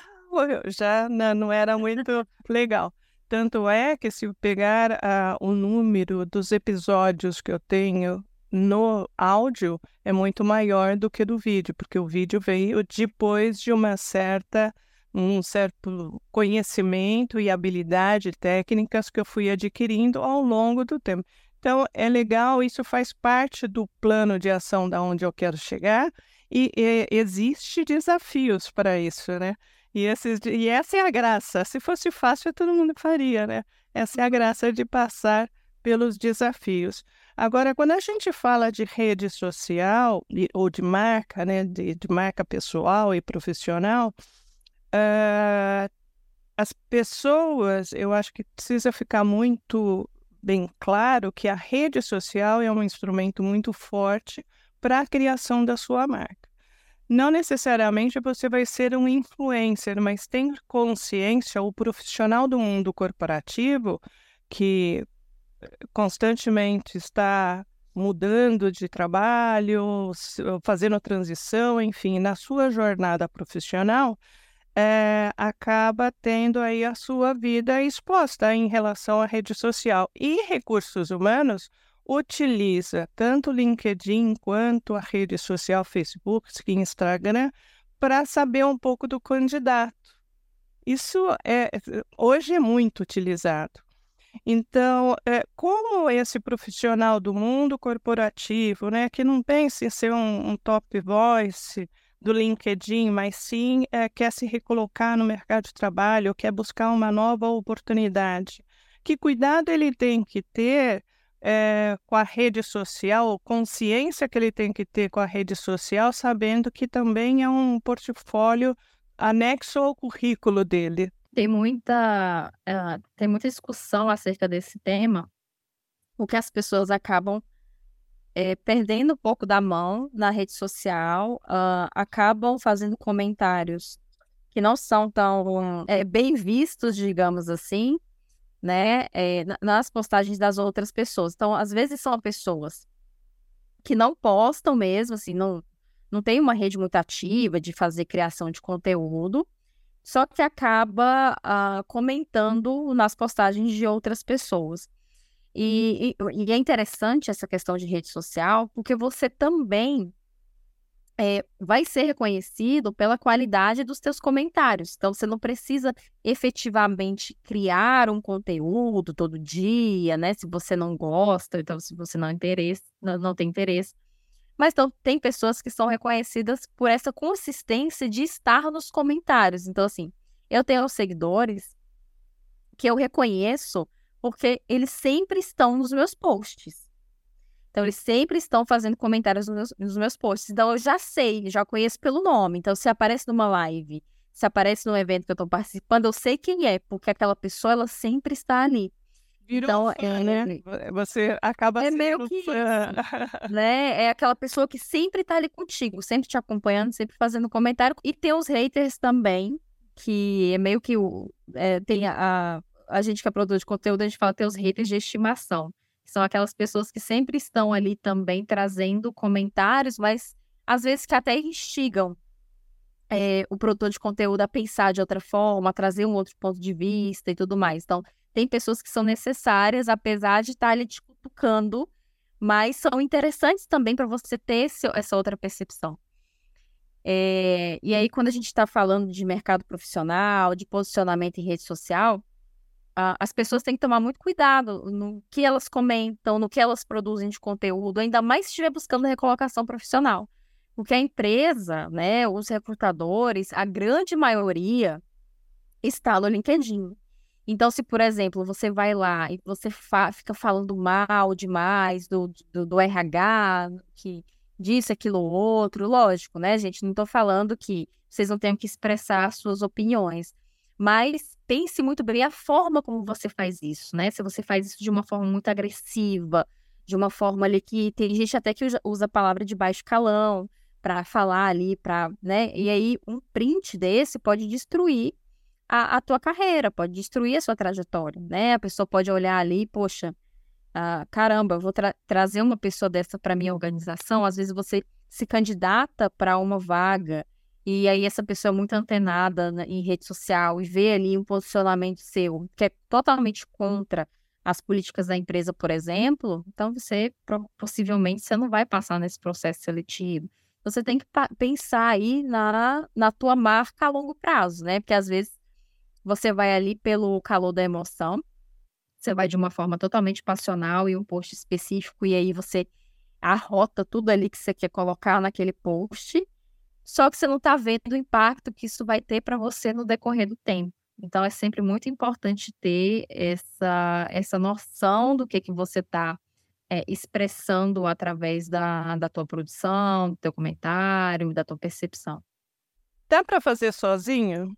já não, era muito legal. Tanto é que se pegar uh, o número dos episódios que eu tenho no áudio é muito maior do que do vídeo, porque o vídeo veio depois de uma certa um certo conhecimento e habilidade técnicas que eu fui adquirindo ao longo do tempo. Então é legal, isso faz parte do plano de ação da onde eu quero chegar e, e existe desafios para isso, né? E, esses, e essa é a graça. Se fosse fácil, todo mundo faria, né? Essa é a graça de passar pelos desafios. Agora, quando a gente fala de rede social ou de marca, né, de, de marca pessoal e profissional, uh, as pessoas, eu acho que precisa ficar muito bem claro que a rede social é um instrumento muito forte para a criação da sua marca. Não necessariamente você vai ser um influencer, mas tem consciência, o profissional do mundo corporativo que constantemente está mudando de trabalho, fazendo transição, enfim, na sua jornada profissional, é, acaba tendo aí a sua vida exposta em relação à rede social. E recursos humanos utiliza tanto o LinkedIn quanto a rede social Facebook, Instagram, para saber um pouco do candidato. Isso é hoje é muito utilizado. Então, é, como esse profissional do mundo corporativo, né, que não pensa em ser um, um top voice do LinkedIn, mas sim é, quer se recolocar no mercado de trabalho, quer buscar uma nova oportunidade, que cuidado ele tem que ter é, com a rede social, consciência que ele tem que ter com a rede social, sabendo que também é um portfólio anexo ao currículo dele. Tem muita, uh, tem muita discussão acerca desse tema, porque as pessoas acabam é, perdendo um pouco da mão na rede social, uh, acabam fazendo comentários que não são tão é, bem vistos, digamos assim, né, é, nas postagens das outras pessoas. Então, às vezes são pessoas que não postam mesmo, assim, não, não tem uma rede muito ativa de fazer criação de conteúdo, só que acaba uh, comentando nas postagens de outras pessoas. E, e, e, é interessante essa questão de rede social, porque você também é, vai ser reconhecido pela qualidade dos teus comentários. Então, você não precisa efetivamente criar um conteúdo todo dia, né? Se você não gosta, então se você não, interesse, não, não tem interesse. Mas então, tem pessoas que são reconhecidas por essa consistência de estar nos comentários. Então, assim, eu tenho seguidores que eu reconheço porque eles sempre estão nos meus posts. Então, eles sempre estão fazendo comentários nos meus, nos meus posts. Então, eu já sei, já conheço pelo nome. Então, se aparece numa live, se aparece num evento que eu estou participando, eu sei quem é, porque aquela pessoa, ela sempre está ali. Virou então, fã, é, né? Você acaba é sendo meio que fã. Isso, né? É aquela pessoa que sempre tá ali contigo, sempre te acompanhando, sempre fazendo comentário. E tem os haters também, que é meio que o, é, tem a, a gente que é produtor de conteúdo, a gente fala tem os haters de estimação. Que são aquelas pessoas que sempre estão ali também trazendo comentários, mas às vezes que até instigam é, o produtor de conteúdo a pensar de outra forma, a trazer um outro ponto de vista e tudo mais. Então, tem pessoas que são necessárias, apesar de estar ali te cutucando, mas são interessantes também para você ter esse, essa outra percepção. É, e aí, quando a gente está falando de mercado profissional, de posicionamento em rede social, as pessoas têm que tomar muito cuidado no que elas comentam, no que elas produzem de conteúdo, ainda mais se estiver buscando recolocação profissional. Porque a empresa, né, os recrutadores, a grande maioria está no LinkedIn. Então, se, por exemplo, você vai lá e você fa fica falando mal demais do, do, do, RH, que disse aquilo ou outro, lógico, né, gente? Não estou falando que vocês não tenham que expressar suas opiniões. Mas pense muito bem a forma como você faz isso, né? Se você faz isso de uma forma muito agressiva, de uma forma ali que tem gente até que usa a palavra de baixo calão para falar ali, para, né? E aí um print desse pode destruir a, a tua carreira, pode destruir a sua trajetória, né? A pessoa pode olhar ali, poxa, ah, caramba, vou tra trazer uma pessoa dessa para minha organização. Às vezes você se candidata para uma vaga e aí essa pessoa é muito antenada né, em rede social e vê ali um posicionamento seu que é totalmente contra as políticas da empresa, por exemplo, então você possivelmente você não vai passar nesse processo seletivo. Você tem que pensar aí na, na tua marca a longo prazo, né? Porque às vezes você vai ali pelo calor da emoção, você vai de uma forma totalmente passional e um post específico, e aí você arrota tudo ali que você quer colocar naquele post, só que você não está vendo o impacto que isso vai ter para você no decorrer do tempo. Então, é sempre muito importante ter essa, essa noção do que, que você está é, expressando através da, da tua produção, do teu comentário, da tua percepção. Dá para fazer sozinho?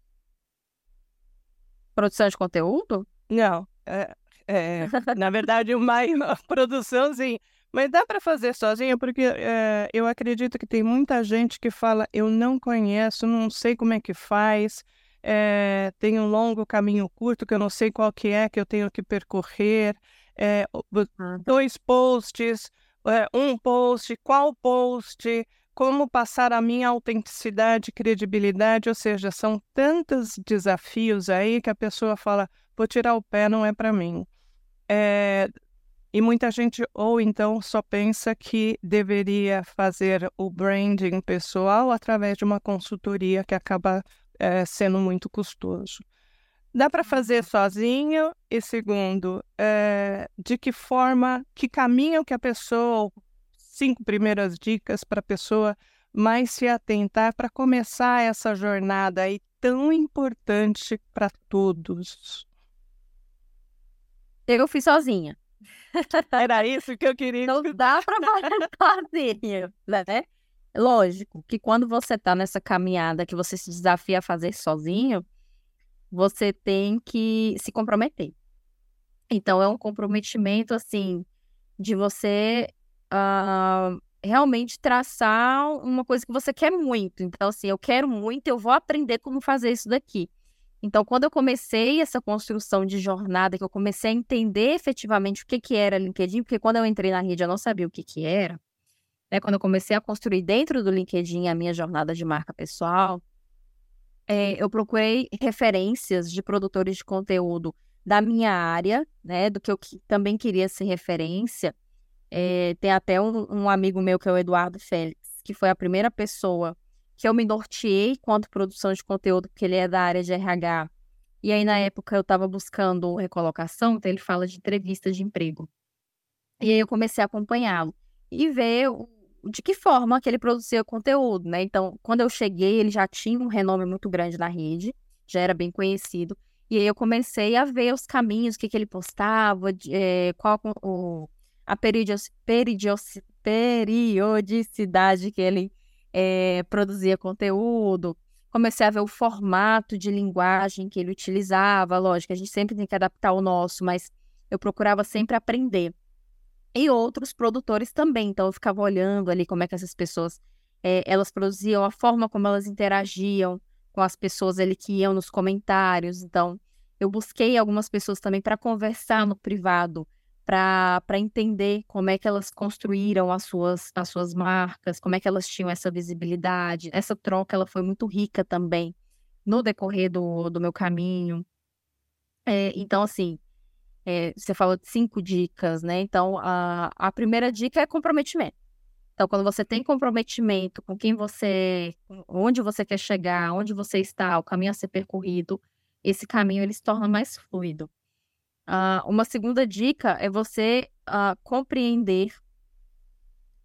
Produção de conteúdo? Não. É, é, na verdade, uma produção, sim. Mas dá para fazer sozinho, porque é, eu acredito que tem muita gente que fala: eu não conheço, não sei como é que faz, é, tem um longo caminho curto que eu não sei qual que é que eu tenho que percorrer, é, dois posts, um post, qual post, como passar a minha autenticidade, credibilidade, ou seja, são tantos desafios aí que a pessoa fala: vou tirar o pé, não é para mim. É, e muita gente, ou então, só pensa que deveria fazer o branding pessoal através de uma consultoria que acaba é, sendo muito custoso. Dá para fazer uhum. sozinho? E segundo, é, de que forma, que caminho que a pessoa, cinco primeiras dicas para a pessoa mais se atentar para começar essa jornada aí tão importante para todos? Eu fui sozinha. Era isso que eu queria. Não dá para fazer sozinho, né? Lógico que quando você está nessa caminhada que você se desafia a fazer sozinho, você tem que se comprometer. Então, é um comprometimento, assim, de você uh, realmente traçar uma coisa que você quer muito. Então, assim, eu quero muito, eu vou aprender como fazer isso daqui. Então, quando eu comecei essa construção de jornada, que eu comecei a entender efetivamente o que, que era LinkedIn, porque quando eu entrei na rede eu não sabia o que, que era, né? quando eu comecei a construir dentro do LinkedIn a minha jornada de marca pessoal, é, eu procurei referências de produtores de conteúdo da minha área, né, do que eu também queria ser referência. É, tem até um, um amigo meu que é o Eduardo Félix, que foi a primeira pessoa que eu me norteei quanto produção de conteúdo, porque ele é da área de RH. E aí, na época, eu estava buscando recolocação, então ele fala de entrevista de emprego. E aí eu comecei a acompanhá-lo e ver de que forma que ele produzia conteúdo, né? Então, quando eu cheguei, ele já tinha um renome muito grande na rede, já era bem conhecido. E aí eu comecei a ver os caminhos, o que, que ele postava, é, qual o, a periodicidade que ele é, produzia conteúdo, comecei a ver o formato de linguagem que ele utilizava. Lógico, a gente sempre tem que adaptar o nosso, mas eu procurava sempre aprender. E outros produtores também, então eu ficava olhando ali como é que essas pessoas é, elas produziam, a forma como elas interagiam com as pessoas ali que iam nos comentários. Então, eu busquei algumas pessoas também para conversar no privado para entender como é que elas construíram as suas, as suas marcas, como é que elas tinham essa visibilidade. Essa troca ela foi muito rica também no decorrer do, do meu caminho. É, então, assim, é, você falou de cinco dicas, né? Então, a, a primeira dica é comprometimento. Então, quando você tem comprometimento com quem você, onde você quer chegar, onde você está, o caminho a ser percorrido, esse caminho ele se torna mais fluido. Uh, uma segunda dica é você uh, compreender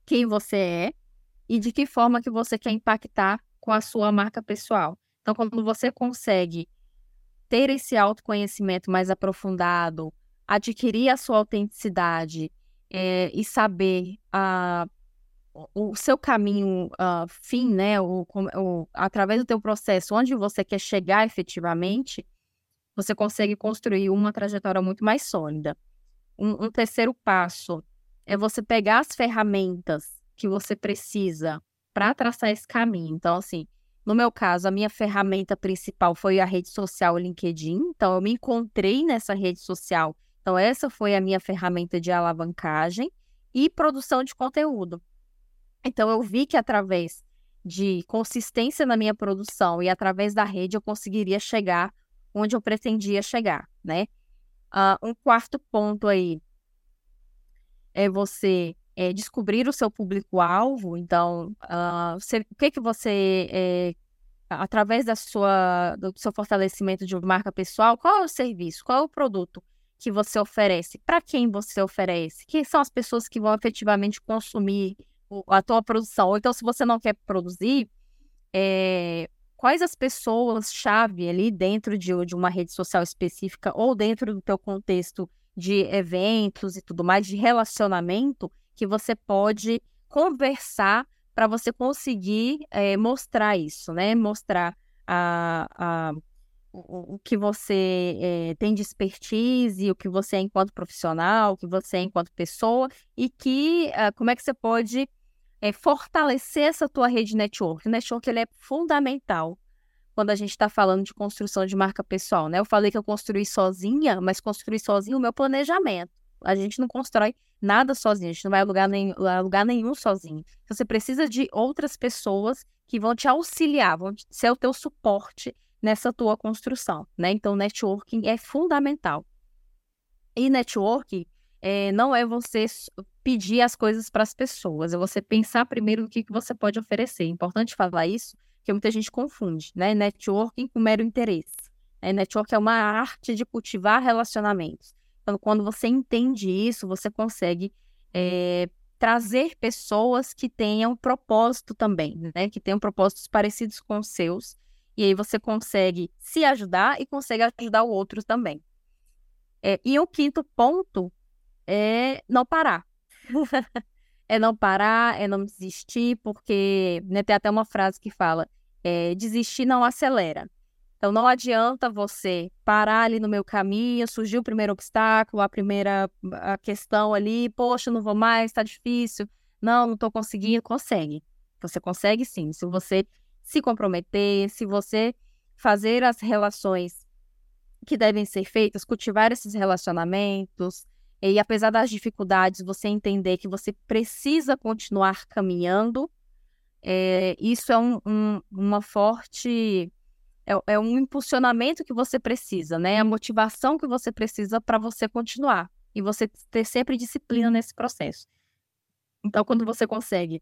quem você é e de que forma que você quer impactar com a sua marca pessoal. Então, quando você consegue ter esse autoconhecimento mais aprofundado, adquirir a sua autenticidade é, e saber uh, o, seu caminho uh, fim, né, o, o, através do teu processo, onde você quer chegar efetivamente, você consegue construir uma trajetória muito mais sólida. Um, um terceiro passo é você pegar as ferramentas que você precisa para traçar esse caminho. Então, assim, no meu caso, a minha ferramenta principal foi a rede social LinkedIn. Então, eu me encontrei nessa rede social. Então, essa foi a minha ferramenta de alavancagem e produção de conteúdo. Então, eu vi que através de consistência na minha produção e através da rede eu conseguiria chegar onde eu pretendia chegar, né? Uh, um quarto ponto aí é você é, descobrir o seu público-alvo. Então, uh, o que que você, é, através da sua, do seu fortalecimento de marca pessoal, qual é o serviço, qual é o produto que você oferece, para quem você oferece, quem são as pessoas que vão efetivamente consumir a tua produção. Ou então, se você não quer produzir, é, quais as pessoas-chave ali dentro de, de uma rede social específica ou dentro do teu contexto de eventos e tudo mais, de relacionamento, que você pode conversar para você conseguir é, mostrar isso, né? Mostrar a, a, o, o que você é, tem de expertise, o que você é enquanto profissional, o que você é enquanto pessoa, e que uh, como é que você pode é, fortalecer essa tua rede network. O network ele é fundamental quando a gente está falando de construção de marca pessoal, né? Eu falei que eu construí sozinha, mas construí sozinho o meu planejamento. A gente não constrói nada sozinho, a gente não vai a lugar, nem, a lugar nenhum sozinho. Então, você precisa de outras pessoas que vão te auxiliar, vão ser o teu suporte nessa tua construção, né? Então, networking é fundamental. E networking é, não é você pedir as coisas para as pessoas, é você pensar primeiro no que, que você pode oferecer. É importante falar isso, porque muita gente confunde, né? Networking com mero interesse. É, networking é uma arte de cultivar relacionamentos. Então, quando você entende isso, você consegue é, trazer pessoas que tenham propósito também, né? Que tenham propósitos parecidos com os seus. E aí você consegue se ajudar e consegue ajudar o outro também. É, e o quinto ponto é não parar. é não parar, é não desistir, porque né, tem até uma frase que fala: é, desistir não acelera. Então não adianta você parar ali no meu caminho, surgiu o primeiro obstáculo, a primeira a questão ali, poxa, não vou mais, está difícil. Não, não estou conseguindo. Consegue. Você consegue sim. Se você se comprometer, se você fazer as relações que devem ser feitas, cultivar esses relacionamentos, e apesar das dificuldades, você entender que você precisa continuar caminhando, é, isso é um, um, uma forte. É, é, um impulsionamento que você precisa, né? A motivação que você precisa para você continuar. E você ter sempre disciplina nesse processo. Então, quando você consegue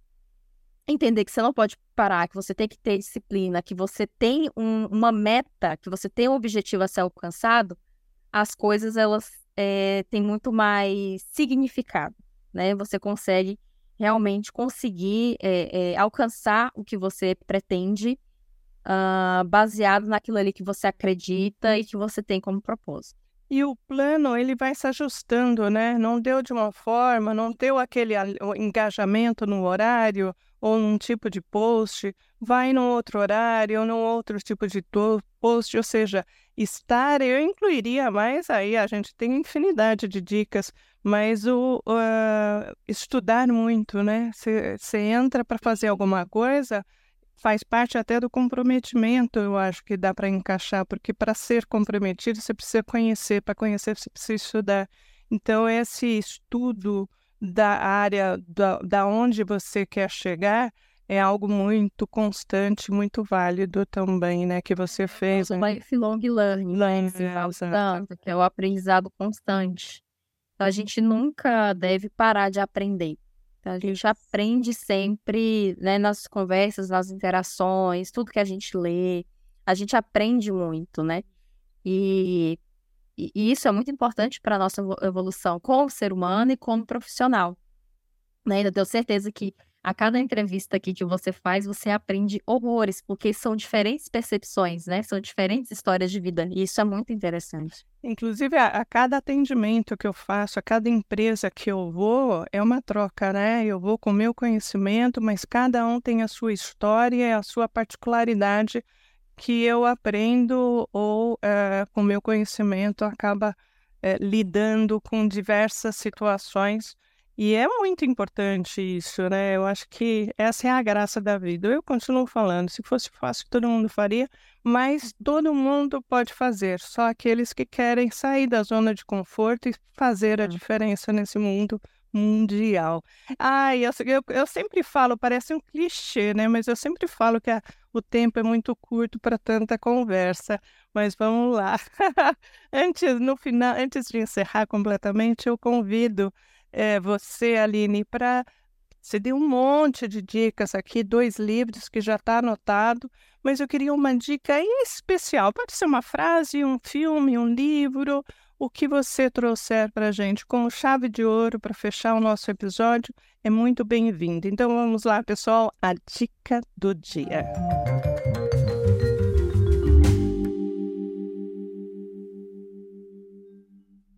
entender que você não pode parar, que você tem que ter disciplina, que você tem um, uma meta, que você tem um objetivo a ser alcançado, as coisas elas é, tem muito mais significado, né? Você consegue realmente conseguir é, é, alcançar o que você pretende uh, baseado naquilo ali que você acredita e que você tem como propósito. E o plano, ele vai se ajustando, né? Não deu de uma forma, não deu aquele engajamento no horário ou num tipo de post, vai num outro horário ou num outro tipo de post, ou seja, estar, eu incluiria mais aí, a gente tem infinidade de dicas, mas o uh, estudar muito, né? Você entra para fazer alguma coisa, faz parte até do comprometimento, eu acho que dá para encaixar, porque para ser comprometido você precisa conhecer, para conhecer você precisa estudar. Então, esse estudo da área da, da onde você quer chegar é algo muito constante, muito válido também, né? Que você fez. O né? lifelong learning, né? tanto, que é o aprendizado constante. Então, a gente nunca deve parar de aprender. Então, a gente aprende sempre, né, nas conversas, nas interações, tudo que a gente lê, a gente aprende muito, né? E, e isso é muito importante para a nossa evolução como ser humano e como profissional. Né? Eu tenho certeza que a cada entrevista aqui que você faz, você aprende horrores, porque são diferentes percepções, né? São diferentes histórias de vida, e isso é muito interessante. Inclusive, a, a, cada atendimento que eu faço, a cada empresa que eu vou, é uma troca, né? Eu vou com o meu conhecimento, mas cada um tem a sua história, a sua particularidade que eu aprendo ou é, com o meu conhecimento acaba é, lidando com diversas situações e é muito importante isso, né? Eu acho que essa é a graça da vida. Eu continuo falando, se fosse fácil, todo mundo faria, mas todo mundo pode fazer, só aqueles que querem sair da zona de conforto e fazer a diferença nesse mundo mundial. Ai, eu, eu, eu sempre falo, parece um clichê, né? Mas eu sempre falo que a, o tempo é muito curto para tanta conversa. Mas vamos lá. antes, no final, antes de encerrar completamente, eu convido é, você, Aline, para você deu um monte de dicas aqui, dois livros que já está anotado, mas eu queria uma dica especial. Pode ser uma frase, um filme, um livro, o que você trouxer para a gente como chave de ouro para fechar o nosso episódio é muito bem-vindo. Então vamos lá, pessoal, a dica do dia.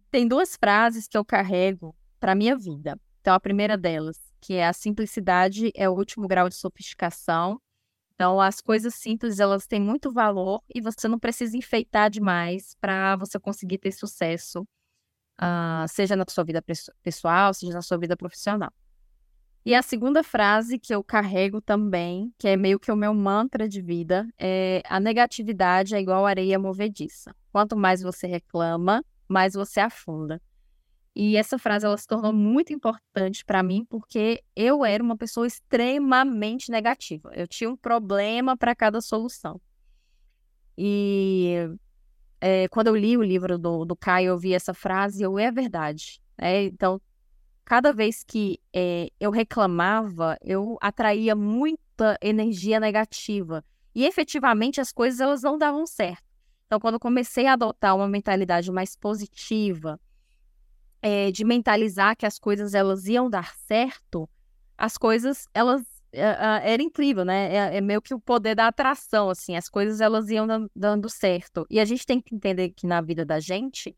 Tem duas frases que eu carrego para a minha vida. Então, a primeira delas, que é a simplicidade é o último grau de sofisticação. Então, as coisas simples, elas têm muito valor e você não precisa enfeitar demais para você conseguir ter sucesso, uh, seja na sua vida pessoal, seja na sua vida profissional. E a segunda frase que eu carrego também, que é meio que o meu mantra de vida, é a negatividade é igual areia movediça. Quanto mais você reclama, mais você afunda. E essa frase ela se tornou muito importante para mim porque eu era uma pessoa extremamente negativa. Eu tinha um problema para cada solução. E é, quando eu li o livro do, do Caio, eu vi essa frase, eu é verdade. É, então, cada vez que é, eu reclamava, eu atraía muita energia negativa. E efetivamente as coisas elas não davam certo. Então, quando eu comecei a adotar uma mentalidade mais positiva, é, de mentalizar que as coisas elas iam dar certo, as coisas elas é, é, era incrível, né? É, é, meio que o poder da atração, assim, as coisas elas iam dando certo. E a gente tem que entender que na vida da gente,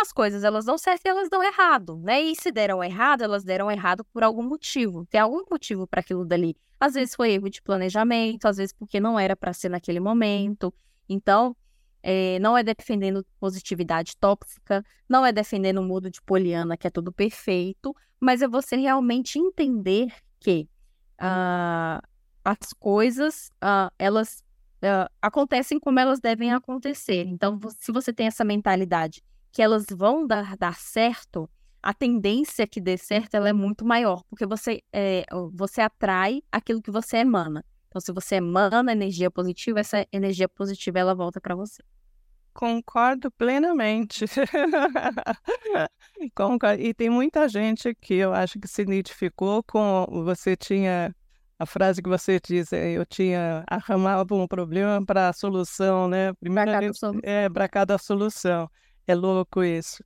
as coisas elas dão certo e elas dão errado, né? E se deram errado, elas deram errado por algum motivo. Tem algum motivo para aquilo dali. Às vezes foi erro de planejamento, às vezes porque não era para ser naquele momento. Então, é, não é defendendo positividade tóxica, não é defendendo o mundo de poliana, que é tudo perfeito, mas é você realmente entender que uh, as coisas, uh, elas uh, acontecem como elas devem acontecer. Então, se você tem essa mentalidade que elas vão dar, dar certo, a tendência que dê certo ela é muito maior, porque você, é, você atrai aquilo que você emana. Então, se você emana energia positiva, essa energia positiva ela volta para você. Concordo plenamente. Concordo. E tem muita gente que eu acho que se identificou com. Você tinha a frase que você disse, eh, eu tinha arrumava um problema para a solução, né? Primeiro, é para cada solução. É louco isso.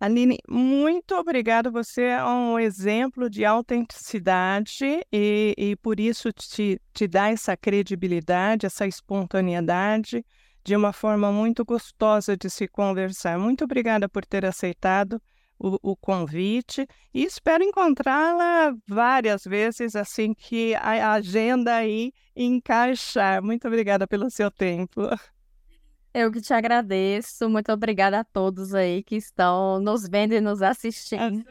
Aline, muito obrigada. Você é um exemplo de autenticidade e, e por isso te, te dá essa credibilidade, essa espontaneidade, de uma forma muito gostosa de se conversar. Muito obrigada por ter aceitado o, o convite e espero encontrá-la várias vezes assim que a agenda aí encaixar. Muito obrigada pelo seu tempo. Eu que te agradeço. Muito obrigada a todos aí que estão nos vendo e nos assistindo.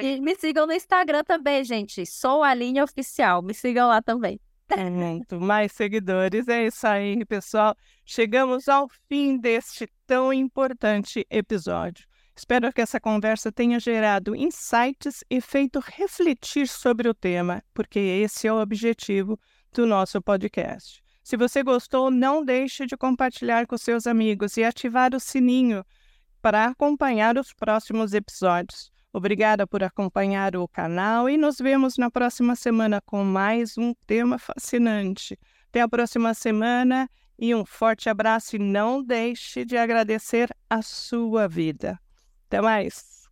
E me sigam no Instagram também, gente. Sou a linha oficial. Me sigam lá também. Muito mais seguidores. É isso aí, pessoal. Chegamos ao fim deste tão importante episódio. Espero que essa conversa tenha gerado insights e feito refletir sobre o tema, porque esse é o objetivo do nosso podcast. Se você gostou, não deixe de compartilhar com seus amigos e ativar o sininho para acompanhar os próximos episódios. Obrigada por acompanhar o canal e nos vemos na próxima semana com mais um tema fascinante. Até a próxima semana e um forte abraço e não deixe de agradecer a sua vida. Até mais!